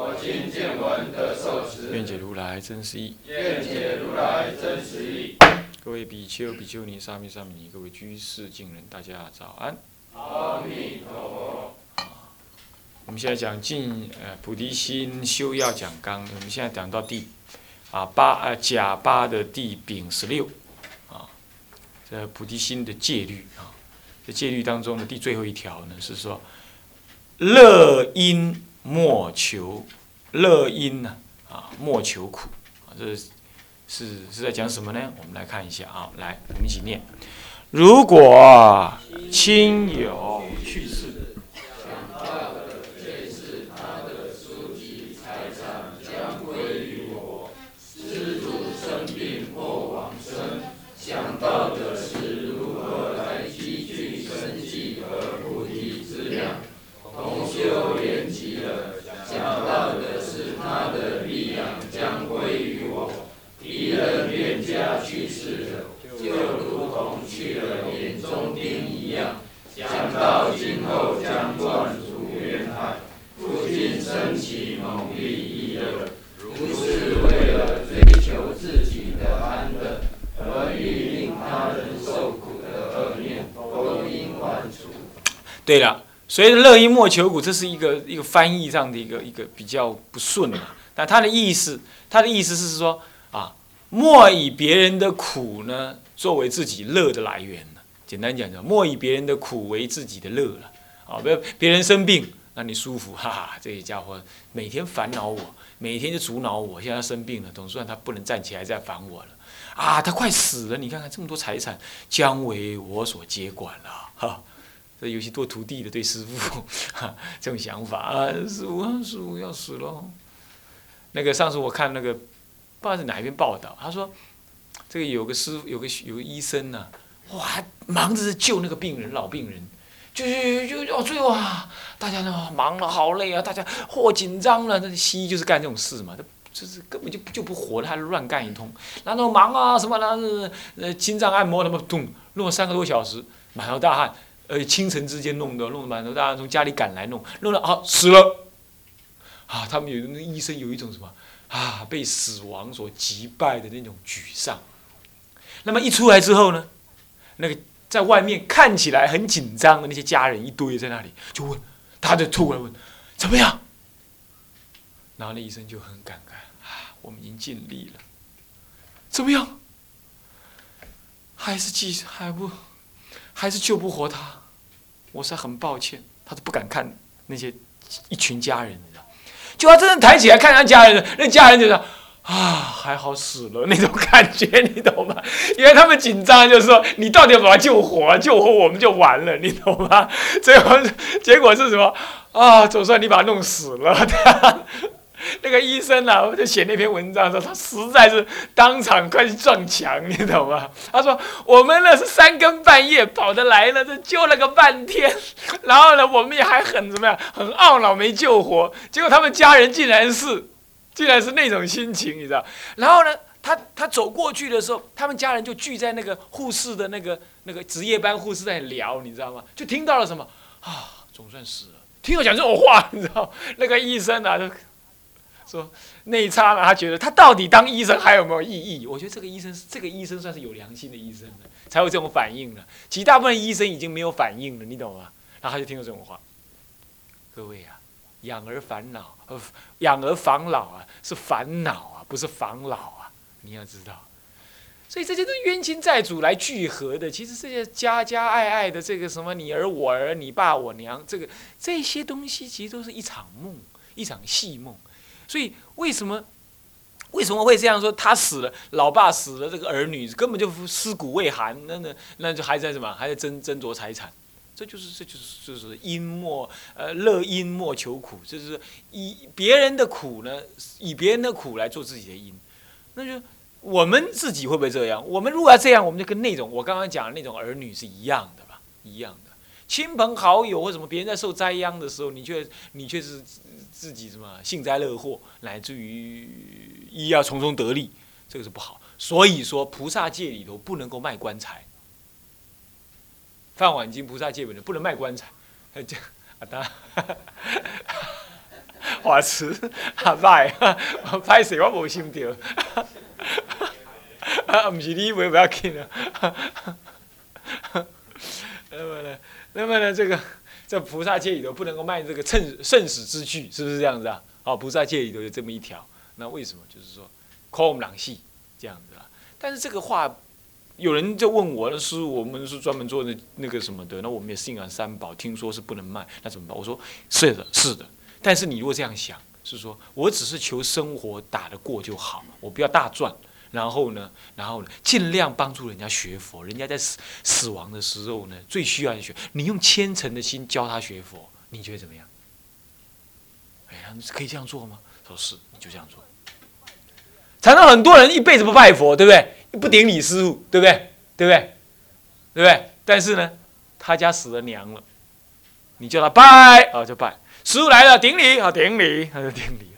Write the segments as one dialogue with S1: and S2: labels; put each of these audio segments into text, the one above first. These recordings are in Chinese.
S1: 我今见闻得受持，
S2: 愿解如来真实义。
S1: 愿解如来真实义。
S2: 各位比丘、比丘尼、沙弥、沙弥尼，各位居士、敬人，大家早安。
S1: 阿弥陀佛。
S2: 我们现在讲进呃菩提心修要讲纲，我们现在讲到第啊八啊甲八的第丙十六啊，这菩提心的戒律啊，这戒律当中的第最后一条呢是说，乐因莫求，乐因呢啊莫求苦啊，这是是是在讲什么呢？我们来看一下啊，来我们一起念，如果亲友去世。
S1: 今后将断除冤害，父亲升起猛力意乐，如是为了追求自己的安乐。而欲令他人受苦的恶念，都应完除。
S2: 对了，所以乐因莫求苦，这是一个一个翻译上的一个一个比较不顺啊。但他的意思，他的意思是说啊，莫以别人的苦呢作为自己乐的来源。简单讲讲，莫以别人的苦为自己的乐了。啊，不要别人生病，让你舒服，哈哈，这些家伙每天烦恼我，每天就阻挠我。现在生病了，总算他不能站起来再烦我了。啊，他快死了！你看看这么多财产，将为我所接管了。哈，这有些做徒弟的对师傅，哈，这种想法啊，师傅，师傅要死了。那个上次我看那个，不知道是哪一篇报道，他说，这个有个师，有个有个医生呢，哇，忙着救那个病人，老病人，就就就哦，最后啊，大家呢忙了，好累啊，大家嚯紧张了。那西医就是干这种事嘛，就是根本就就不活了，还乱干一通，然后忙啊什么的，呃，心脏按摩他妈咚，弄了三个多小时，满头大汗，呃，清晨之间弄的，弄得满头大汗，从家里赶来弄，弄了啊死了，啊，他们有那医生有一种什么啊，被死亡所击败的那种沮丧。那么一出来之后呢，那个在外面看起来很紧张的那些家人一堆在那里，就问，他就突然问，怎么样？然后那医生就很感慨啊。我们已经尽力了，怎么样？还是继续还不，还是救不活他？我是很抱歉，他都不敢看那些一群家人，你知道？就他真正抬起来看他家人，那家人就说：“啊，还好死了那种感觉，你懂吗？因为他们紧张，就是说你到底要把他救活，救活我们就完了，你懂吗？最后结果是什么？啊，总算你把他弄死了。”他那个医生啊，就写那篇文章说，他实在是当场快去撞墙，你懂吗？他说我们呢是三更半夜跑的来了，这救了个半天，然后呢我们也还很怎么样，很懊恼没救活。结果他们家人竟然是，竟然是那种心情，你知道？然后呢，他他走过去的时候，他们家人就聚在那个护士的那个那个值夜班护士在聊，你知道吗？就听到了什么啊，总算死了。听我讲这种话，你知道？那个医生啊，就。说那一刹那，他觉得他到底当医生还有没有意义？我觉得这个医生，这个医生算是有良心的医生了，才有这种反应了。其大部分医生已经没有反应了，你懂吗？然后他就听到这种话。各位啊，养儿防老，呃，养儿防老啊，是烦恼啊，不是防老啊，你要知道。所以这些都冤亲债主来聚合的，其实这些家家爱爱的这个什么你儿我儿你爸我娘，这个这些东西其实都是一场梦，一场戏梦。所以为什么为什么会这样说？他死了，老爸死了，这个儿女根本就尸骨未寒，那那那就还在什么？还在争争夺财产？这就是这就是就是因莫呃乐因莫求苦，就是以别人的苦呢，以别人的苦来做自己的因。那就我们自己会不会这样？我们如果要这样，我们就跟那种我刚刚讲的那种儿女是一样的吧？一样的，亲朋好友或什么别人在受灾殃的时候，你却你却是自己什么幸灾乐祸，乃至于一要从中得利，这个是不好。所以说，菩萨戒里头不能够卖棺材。饭碗经菩萨戒本的不能卖棺材，这 啊当，华慈啊卖，歹势我无心着，啊唔是你买不要紧啊。那么呢，那么呢，这个在菩萨戒里头不能够卖这个趁圣史之具，是不是这样子啊？哦，菩萨戒里头有这么一条，那为什么？就是说，空囊戏这样子啊。但是这个话。有人就问我，是我们是专门做那那个什么的，那我们也信仰三宝，听说是不能卖，那怎么办？我说是的，是的。但是你如果这样想，是说我只是求生活打得过就好，我不要大赚。然后呢，然后呢，尽量帮助人家学佛，人家在死死亡的时候呢，最需要学。你用虔诚的心教他学佛，你觉得怎么样？哎呀，可以这样做吗？说是，你就这样做。常常很多人一辈子不拜佛，对不对？不顶礼师傅，对不对？对不对？对不对？但是呢，他家死了娘了，你叫他拜啊，就拜。师傅来了，顶礼啊，顶礼，他就顶礼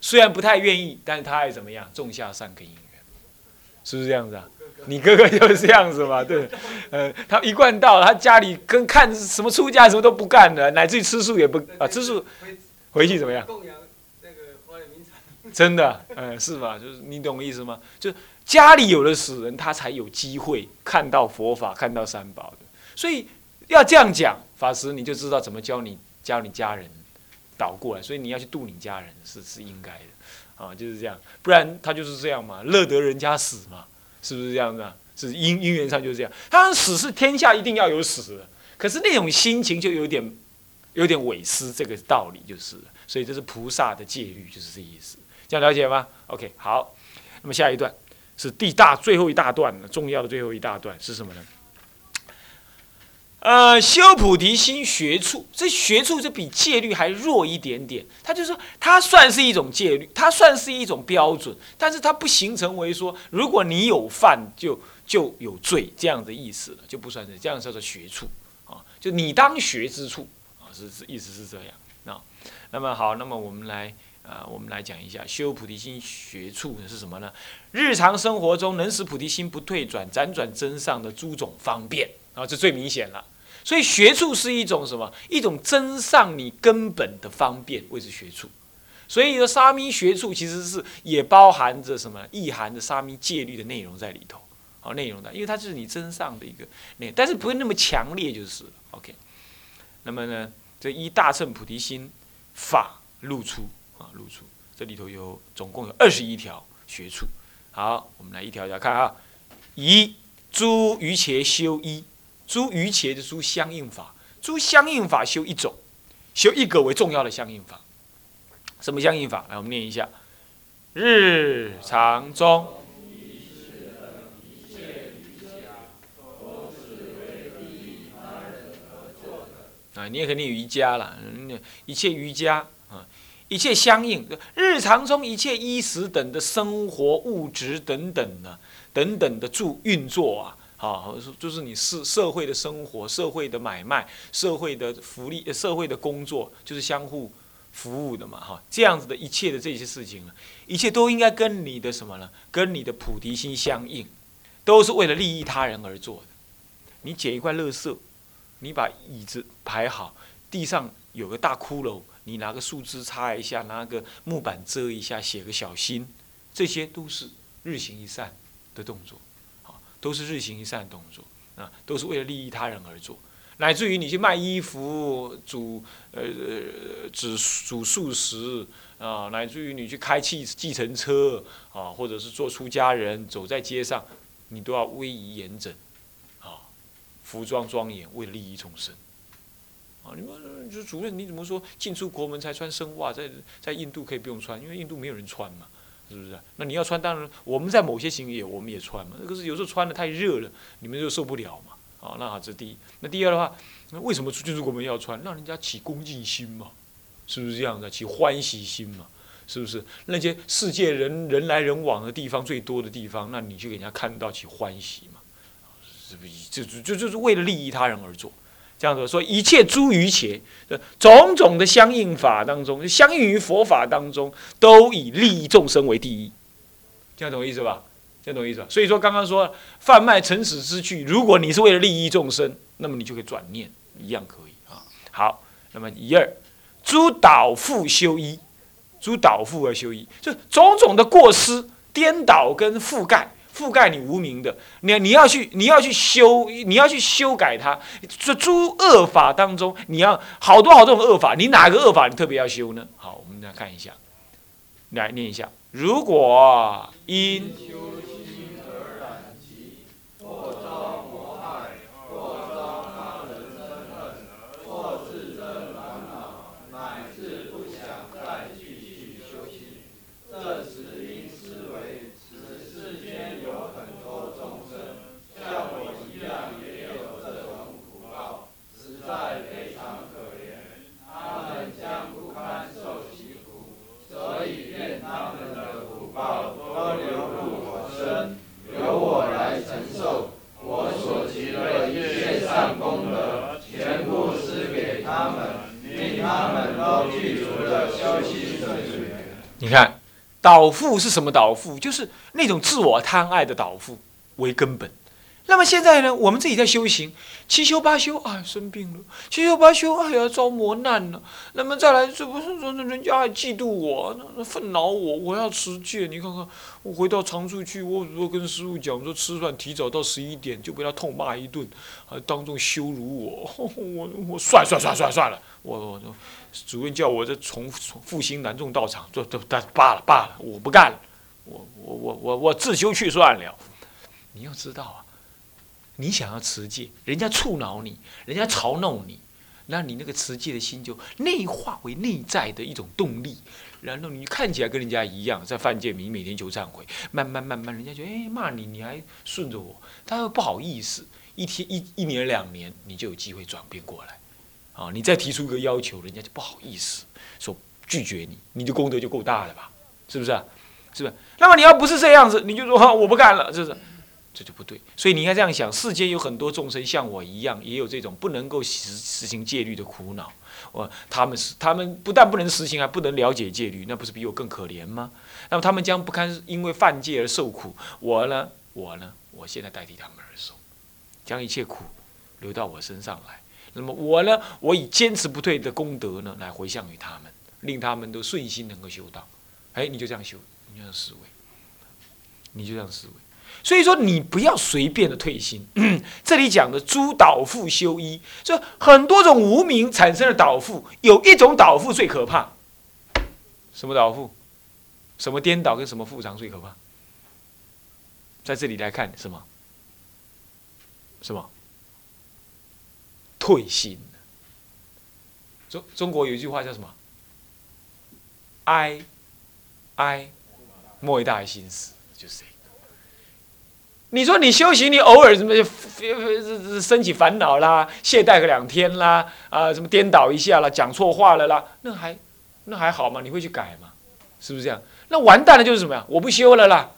S2: 虽然不太愿意，但是他还怎么样？种下善根因缘，是不是这样子啊？你哥哥就是这样子嘛，对。呃，他一贯到，他家里跟看什么出家什么都不干的，乃至于吃素也不啊，吃素回去怎么样？供养那个花莲名产真的，嗯，是吧？就是你懂我意思吗？就。家里有了死人，他才有机会看到佛法，看到三宝的。所以要这样讲，法师你就知道怎么教你教你家人倒过来。所以你要去度你家人是是应该的，啊，就是这样。不然他就是这样嘛，乐得人家死嘛，是不是这样子啊？是因因缘上就是这样。当然死是天下一定要有死的，可是那种心情就有点有点违失，这个道理就是。所以这是菩萨的戒律，就是这意思。这样了解吗？OK，好，那么下一段。是第大最后一大段的重要的最后一大段是什么呢？呃，修菩提心学处，这学处就比戒律还弱一点点。它就是说，它算是一种戒律，它算是一种标准，但是它不形成为说，如果你有犯就就有罪这样的意思了，就不算是这样叫做学处啊，就你当学之处啊，是是意思是这样啊。那么好，那么我们来。啊，我们来讲一下修菩提心学处是什么呢？日常生活中能使菩提心不退转、辗转增上的诸种方便啊，这最明显了。所以学处是一种什么？一种增上你根本的方便，谓之学处。所以说沙弥学处其实是也包含着什么？意含着沙弥戒律的内容在里头。好，内容的，因为它就是你增上的一个内，但是不会那么强烈，就是 OK。那么呢，这一大乘菩提心法露出。啊，露出这里头有总共有二十一条学处。好，我们来一条一条看啊。一，诸余切修一，诸余切的诸相应法，诸相应法修一种，修一个为重要的相应法。什么相应法？来，我们念一下：日常中。啊，你也肯定瑜伽了，一切瑜伽啊。一切相应，日常中一切衣食等的生活物质等等的等等的助运作啊，好，就是你社社会的生活、社会的买卖、社会的福利、社会的工作，就是相互服务的嘛，哈，这样子的一切的这些事情，一切都应该跟你的什么呢？跟你的菩提心相应，都是为了利益他人而做的。你捡一块垃圾，你把椅子排好，地上有个大骷髅。你拿个树枝擦一下，拿个木板遮一下，写个小心，这些都是日行一善的动作，啊，都是日行一善的动作啊，都是为了利益他人而做。乃至于你去卖衣服、煮呃煮煮素食啊，乃至于你去开汽计程车啊，或者是做出家人走在街上，你都要威仪严整，啊，服装庄严，为利益众生。你们就主任，你怎么说进出国门才穿深袜，在在印度可以不用穿，因为印度没有人穿嘛，是不是？那你要穿，当然我们在某些行业我们也穿嘛。可是有时候穿的太热了，你们就受不了嘛。啊，那好，这第一。那第二的话，那为什么进出国门要穿？让人家起恭敬心嘛，是不是这样的？起欢喜心嘛。是不是？那些世界人人来人往的地方最多的地方，那你就给人家看到起欢喜嘛？是不是？这就就就是为了利益他人而做，这样子说，一切诸于且种种的相应法当中，相应于佛法当中，都以利益众生为第一，这样懂我意思吧？这样懂我意思？所以说，刚刚说贩卖尘死之具，如果你是为了利益众生，那么你就可以转念，一样可以啊。好，那么一二，诸导复修一，诸导复而修一，就种种的过失、颠倒跟覆盖。覆盖你无名的，你你要去，你要去修，你要去修改它。这诸恶法当中，你要好多好多种恶法，你哪个恶法你特别要修呢？好，我们来看一下，来念一下。如果因。你看，导富是什么导富？就是那种自我贪爱的导富为根本。那么现在呢，我们自己在修行，七修八修，哎，生病了；七修八修，哎呀，遭磨难了。那么再来，这不是说人家还嫉妒我，那愤恼我？我要持戒。你看看，我回到常住去，我如果跟师傅讲说，吃饭提早到十一点，就被他痛骂一顿，还当众羞辱我。我我算算算算算了，我我主任叫我这从复兴南众道场，这这但罢了罢了，我不干了，我我我我我自修去算了。你要知道啊。你想要持戒，人家触恼你，人家嘲弄你，那你那个持戒的心就内化为内在的一种动力，然后你看起来跟人家一样，在犯戒，你每天求忏悔，慢慢慢慢，人家觉得哎骂你，你还顺着我，他又不好意思，一天一一年两年，你就有机会转变过来，啊，你再提出一个要求，人家就不好意思说拒绝你，你的功德就够大了吧？是不是？是不是？那么你要不是这样子，你就说我不干了，是不是？这就不对，所以你应该这样想：世间有很多众生像我一样，也有这种不能够实实行戒律的苦恼。我他们是他们不但不能实行，还不能了解戒律，那不是比我更可怜吗？那么他们将不堪因为犯戒而受苦。我呢？我呢？我现在代替他们而受，将一切苦留到我身上来。那么我呢？我以坚持不退的功德呢，来回向于他们，令他们都顺心能够修道。哎，你就这样修，你就这样思维，你就这样思维。所以说，你不要随便的退心。这里讲的诸导复修一，就很多种无名产生的导复，有一种导复最可怕。什么导复？什么颠倒跟什么复常最可怕？在这里来看什么？什么？退心。中中国有一句话叫什么？哀哀莫为大于心死，就是。你说你修行，你偶尔什么升起烦恼啦，懈怠个两天啦，啊，什么颠倒一下啦，讲错话了啦，那还那还好吗？你会去改吗？是不是这样？那完蛋了就是什么呀？我不修了啦，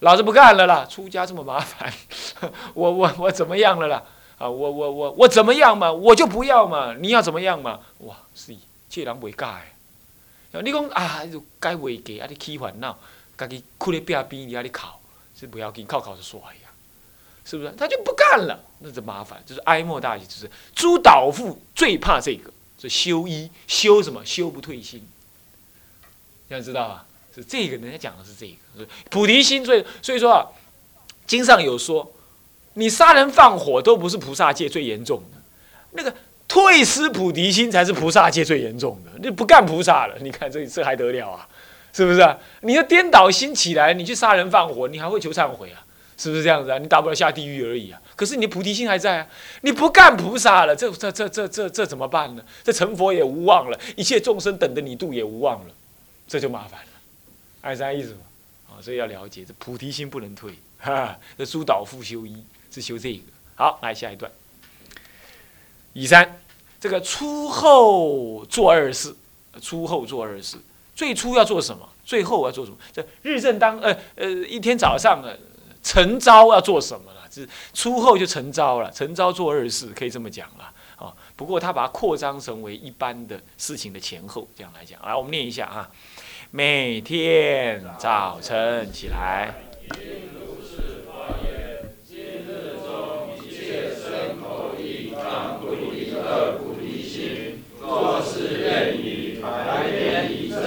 S2: 老子不干了啦！出家这么麻烦，我我我怎么样了啦？啊，我我我我怎么样嘛？我就不要嘛！你要怎么样嘛？哇，是这人未改，你讲啊，改未改，啊，你起烦恼，家己哭咧壁边，你啊，你哭。是不要紧，靠靠着说哎呀，是不是？他就不干了，那就麻烦。就是哀莫大于，就是诸导父最怕这个，是修一修什么？修不退心。要知道啊，是这个人家讲的是这个，菩提心最。所以说啊，经上有说，你杀人放火都不是菩萨戒最严重的，那个退失菩提心才是菩萨戒最严重的。你不干菩萨了，你看这这还得了啊？是不是啊？你要颠倒心起来，你去杀人放火，你还会求忏悔啊？是不是这样子啊？你大不了下地狱而已啊！可是你的菩提心还在啊！你不干菩萨了，这这这这这这怎么办呢？这成佛也无望了，一切众生等着你度也无望了，这就麻烦了。爱啥意思吗？啊，所以要了解这菩提心不能退哈。这诸导复修一，是修这个。好，来下一段。乙三，这个出后做二事，出后做二事。最初要做什么？最后要做什么？这日正当呃呃一天早上呃晨朝要做什么了？是初后就晨朝了，晨朝做二事，可以这么讲了啊。不过他把它扩张成为一般的事情的前后，这样来讲。来，我们念一下啊，每天早晨起来。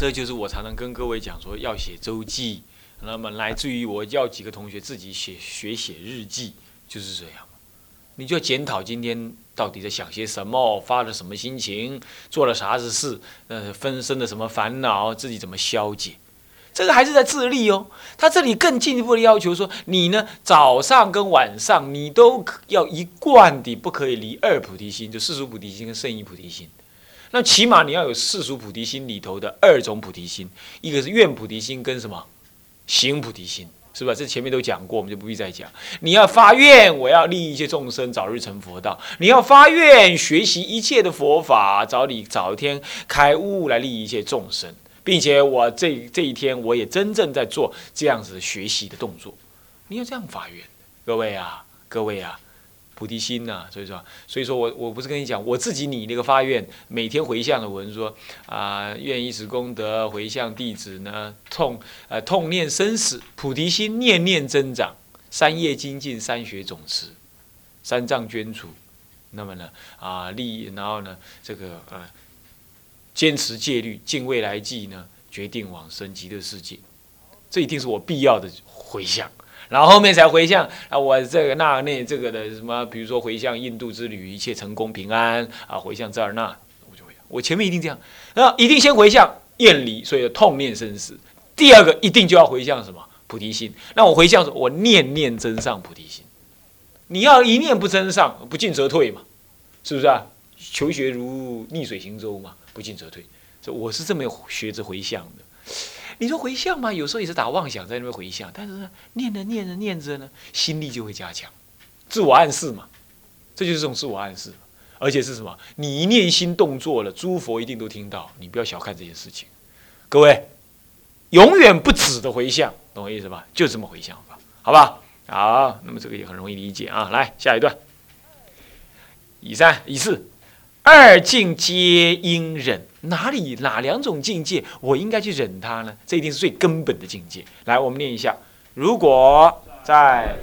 S2: 这就是我常常跟各位讲说要写周记，那么来自于我要几个同学自己写学写日记，就是这样。你就检讨今天到底在想些什么，发了什么心情，做了啥子事，呃，分身的什么烦恼，自己怎么消解。这个还是在自立哦。他这里更进一步的要求说，你呢早上跟晚上你都要一贯的不可以离二菩提心，就世俗菩提心跟圣意菩提心。那起码你要有世俗菩提心里头的二种菩提心，一个是愿菩提心跟什么行菩提心，是吧？这前面都讲过，我们就不必再讲。你要发愿，我要利益一切众生早日成佛道；你要发愿学习一切的佛法，早你早一天开悟来利益一切众生，并且我这这一天我也真正在做这样子的学习的动作。你要这样发愿，各位啊，各位啊。菩提心呐，所以说，所以说我我不是跟你讲，我自己拟那个发愿，每天回向的文说啊，愿以此功德回向弟子呢，痛呃痛念生死，菩提心念念增长，三业精进，三学总持，三藏捐除，那么呢啊利益，然后呢这个呃坚持戒律，尽未来际呢，决定往生极乐世界，这一定是我必要的回向。然后后面才回向啊，我这个那那这个的什么，比如说回向印度之旅一切成功平安啊，回向这儿那，我就回向。我前面一定这样，那一定先回向厌离，所以痛念生死。第二个一定就要回向什么菩提心。那我回向我念念增上菩提心。你要一念不增上，不进则退嘛，是不是啊？求学如逆水行舟嘛，不进则退。所以我是这么学着回向的。你说回向吗？有时候也是打妄想在那边回向，但是呢，念着念着念着呢，心力就会加强，自我暗示嘛，这就是这种自我暗示，而且是什么？你一念心动作了，诸佛一定都听到，你不要小看这件事情。各位，永远不止的回向，懂我意思吧？就这么回向法，好吧？好，那么这个也很容易理解啊。来下一段，以三以四。二境皆应忍，哪里哪两种境界我应该去忍他呢？这一定是最根本的境界。来，我们念一下：如果在。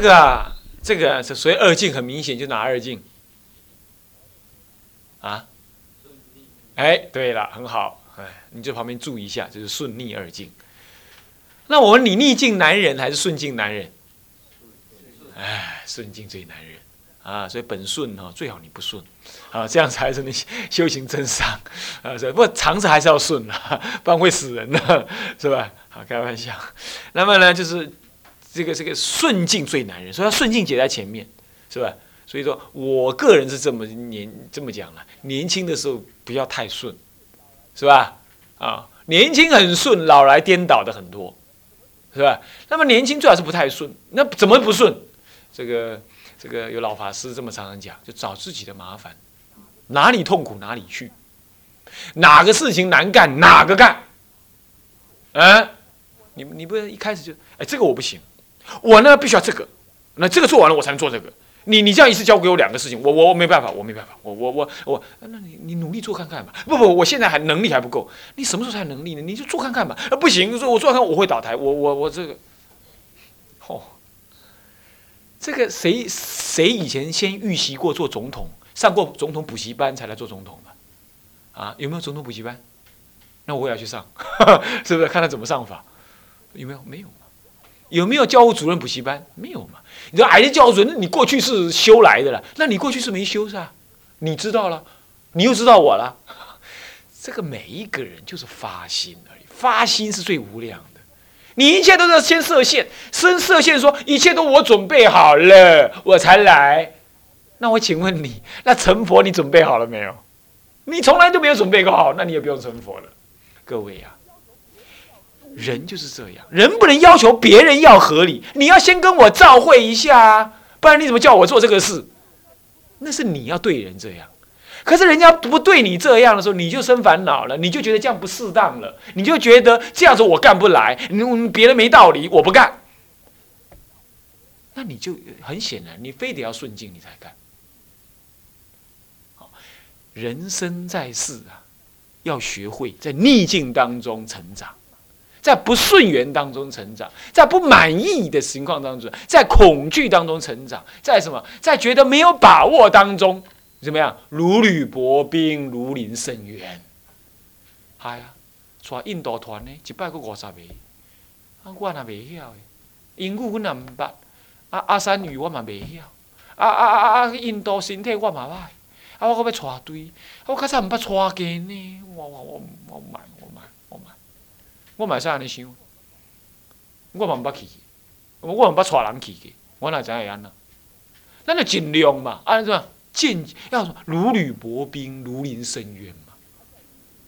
S2: 这个啊，这个是所以二境很明显，就哪二境？啊？哎，对了，很好，哎，你在旁边注意一下，就是顺逆二境。那我问你，逆境难忍还是顺境难忍？哎，顺境最难忍啊，所以本顺哈，最好你不顺啊，这样才是你修行真上啊。不过常识还是要顺啊，不然会死人的，是吧？好，开玩笑。那么呢，就是。这个这个顺境最难忍，所以他顺境解在前面，是吧？所以说我个人是这么年这么讲了，年轻的时候不要太顺，是吧？啊，年轻很顺，老来颠倒的很多，是吧？那么年轻最好是不太顺，那怎么不顺？这个这个有老法师这么常常讲，就找自己的麻烦，哪里痛苦哪里去，哪个事情难干哪个干，嗯。你你不一开始就哎这个我不行，我呢必须要这个，那这个做完了我才能做这个。你你这样一次交给我两个事情，我我我没办法，我没办法，我我我我，那你你努力做看看吧。不不，我现在还能力还不够，你什么时候才能力呢？你就做看看吧。啊不行，说我做看我会倒台，我我我这个，哦，这个谁谁以前先预习过做总统，上过总统补习班才来做总统的？啊，有没有总统补习班？那我也要去上，是不是？看他怎么上法？有没有？没有有没有教务主任补习班？没有嘛？你说矮的教务主任，你过去是修来的了，那你过去是没修是吧？你知道了，你又知道我了。这个每一个人就是发心而已，发心是最无量的。你一切都是先设限，先设限说一切都我准备好了，我才来。那我请问你，那成佛你准备好了没有？你从来都没有准备过好，那你也不用成佛了。各位呀。人就是这样，人不能要求别人要合理，你要先跟我照会一下啊，不然你怎么叫我做这个事？那是你要对人这样，可是人家不对你这样的时候，你就生烦恼了，你就觉得这样不适当了，你就觉得这样子我干不来，你别人没道理，我不干，那你就很显然，你非得要顺境你才干。人生在世啊，要学会在逆境当中成长。在不顺缘当中成长，在不满意的情况当中，在恐惧当中成长，在什么？在觉得没有把握当中，怎么样？如履薄冰，如临深渊。系啊，带印度团呢，一百个五十个，啊，我也未晓的。英语我也毋捌，啊，阿三语我嘛未晓，啊啊啊啊！印度身体我嘛歹，啊，我搁要带队，我较早唔捌带经呢，我我我我慢。我嘛是安尼想，我嘛毋捌去，我毋捌带人去嘅，我哪知会安那？咱就尽量嘛，安怎尽要如履薄冰，如临深渊嘛。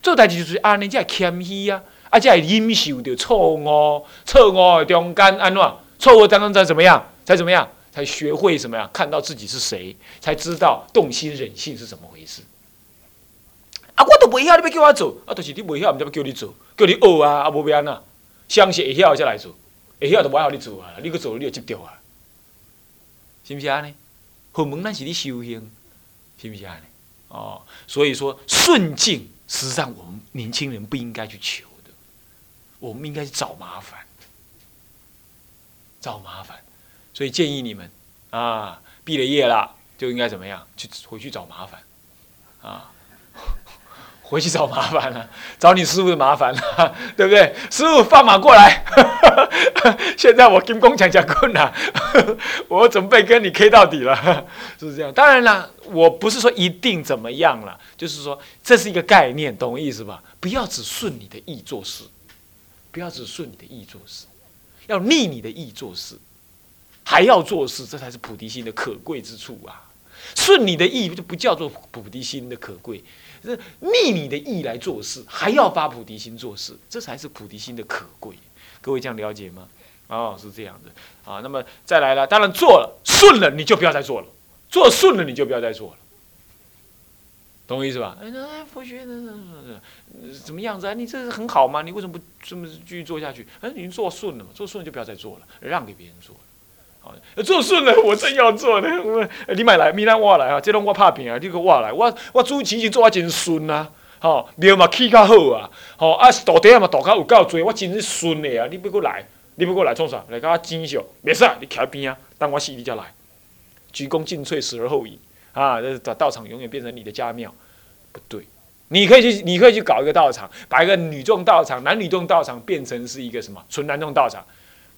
S2: 做代志就是安尼，才会谦虚啊，啊，才会忍受着错误，错误的中间安怎？错误当中再怎么样？才怎么样？才学会什么呀？看到自己是谁，才知道动心忍性是怎么回事。啊，我都未晓，你要叫我做，啊，就是你未晓，毋知要叫你做，叫你学啊，啊，无变啊，相信会晓才来做，会晓就无晓你做啊，你去做你就执着啊，是毋是安尼？佛门咱是咧修行，是毋是安尼？哦，所以说顺境，实际上我们年轻人不应该去求的，我们应该去找麻烦，找麻烦，所以建议你们啊，毕了业了就应该怎么样？去回去找麻烦，啊。回去找麻烦了，找你师傅的麻烦了，对不对？师傅放马过来，现在我金工强强困难，我准备跟你 K 到底了，是不是这样？当然了，我不是说一定怎么样了，就是说这是一个概念，懂我意思吧？不要只顺你的意做事，不要只顺你的意做事，要逆你的意做事，还要做事，这才是菩提心的可贵之处啊！顺你的意就不叫做菩提心的可贵。是逆你的意来做事，还要发菩提心做事，这才是菩提心的可贵。各位这样了解吗？哦，是这样的啊。那么再来了，当然做了顺了，你就不要再做了；做顺了，你就不要再做了。懂我意思吧？哎，佛学那怎么样子啊？你这是很好吗？你为什么不这么继续做下去？哎，你做顺了嘛？做顺了就不要再做了，让给别人做。做顺了，我正要做呢。你买来，明天我来啊！这种我拍片啊，你个我来。我我主持就做啊真顺啊，吼，庙嘛起较好啊，吼啊道底嘛道较有够多，我真是顺的啊！你不过来，你不过来创啥？来甲我争上，袂使，你徛边啊，等我死你才来。鞠躬尽瘁，死而后已啊！这道场永远变成你的家庙，不对。你可以去，你可以去搞一个道场，把一个女众道场、男女众道场变成是一个什么纯男众道场，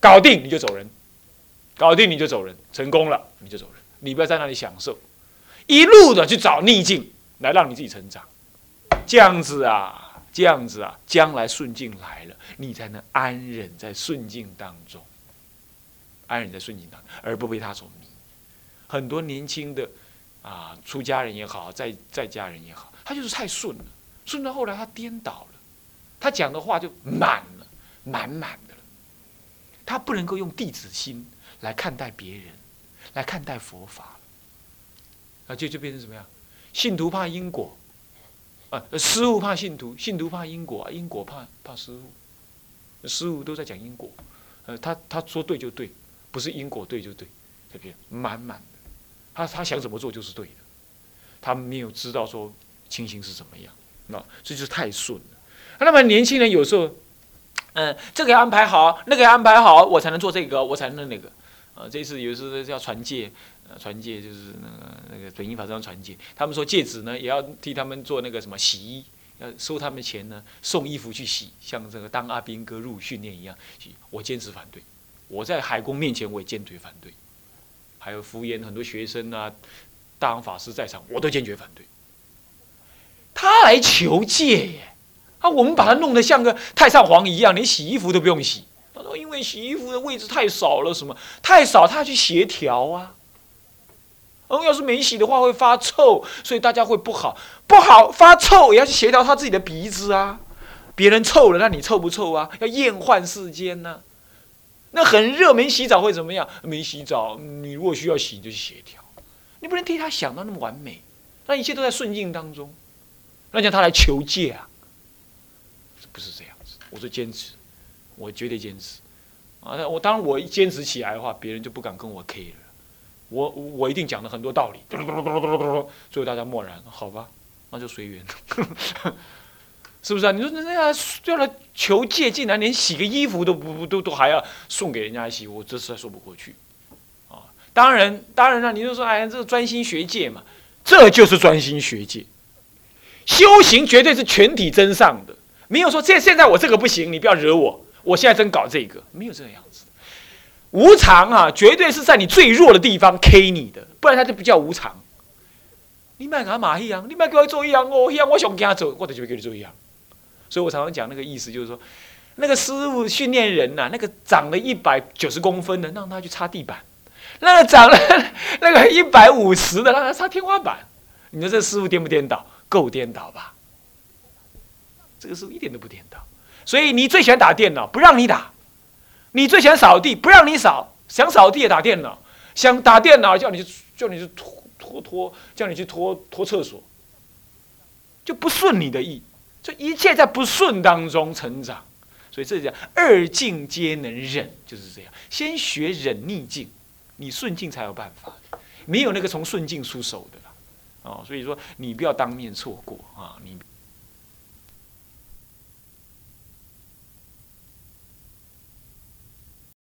S2: 搞定你就走人。搞定你就走人，成功了你就走人，你不要在那里享受，一路的去找逆境来让你自己成长，这样子啊，这样子啊，将来顺境来了，你才能安忍在顺境当中，安忍在顺境当中，而不被他所迷。很多年轻的啊，出家人也好，在在家人也好，他就是太顺了，顺到后来他颠倒了，他讲的话就满了，满满的了，他不能够用弟子心。来看待别人，来看待佛法，啊，就就变成什么样？信徒怕因果，啊，师傅怕信徒，信徒怕因果，因果怕怕师傅，师傅都在讲因果，呃，他他说对就对，不是因果对就对，这边满满的，他他想怎么做就是对的，他没有知道说情形是怎么样，那这就是太顺了。那么年轻人有时候，嗯，这个要安排好，那个要安排好，我才能做这个，我才能那个，啊，这次有时候叫传戒，呃，传戒就是那个那个本因法师传戒，他们说戒指呢也要替他们做那个什么洗衣。要收他们钱呢，送衣服去洗，像这个当阿兵哥入伍训练一样。我坚持反对，我在海公面前我也坚决反对。还有敷衍很多学生啊，大行法师在场，我都坚决反对。他来求戒耶，啊，我们把他弄得像个太上皇一样，连洗衣服都不用洗。他说因为洗衣服的位置太少了，什么太少，他要去协调啊。哦，要是没洗的话会发臭，所以大家会不好，不好发臭也要去协调他自己的鼻子啊。别人臭了，那你臭不臭啊？要厌患世间呢。那很热，没洗澡会怎么样？没洗澡，你如果需要洗，就去协调。你不能替他想到那么完美，那一切都在顺境当中。那叫他来求戒啊？不是这样子。我说坚持，我绝对坚持。啊，我当然我一坚持起来的话，别人就不敢跟我 K 了。我我一定讲了很多道理，最后大家默然，好吧，那就随缘，是不是啊？你说那那样要来求戒，竟然连洗个衣服都不不都都还要送给人家洗，我这实在说不过去啊！当然当然了，你就说哎，这个专心学戒嘛，这就是专心学戒，修行绝对是全体真上的，没有说现现在我这个不行，你不要惹我，我现在真搞这个，没有这个样子。无常啊，绝对是在你最弱的地方 K 你的，不然它就不叫无常。你卖干嘛一样？你卖给我做一样哦，一样我想跟他走，我就给你做一样。所以我常常讲那个意思，就是说，那个师傅训练人呐，那个长了一百九十公分的，让他去擦地板；那个长了 那个一百五十的，让他擦天花板。你说这师傅颠不颠倒？够颠倒吧？这个师傅一点都不颠倒。所以你最喜欢打电脑，不让你打。你最喜欢扫地，不让你扫，想扫地也打电脑，想打电脑叫你去叫你去拖拖拖，叫你去拖拖厕所，就不顺你的意，这一切在不顺当中成长，所以这叫二境皆能忍，就是这样。先学忍逆境，你顺境才有办法，没有那个从顺境出手的啦，哦，所以说你不要当面错过啊，你。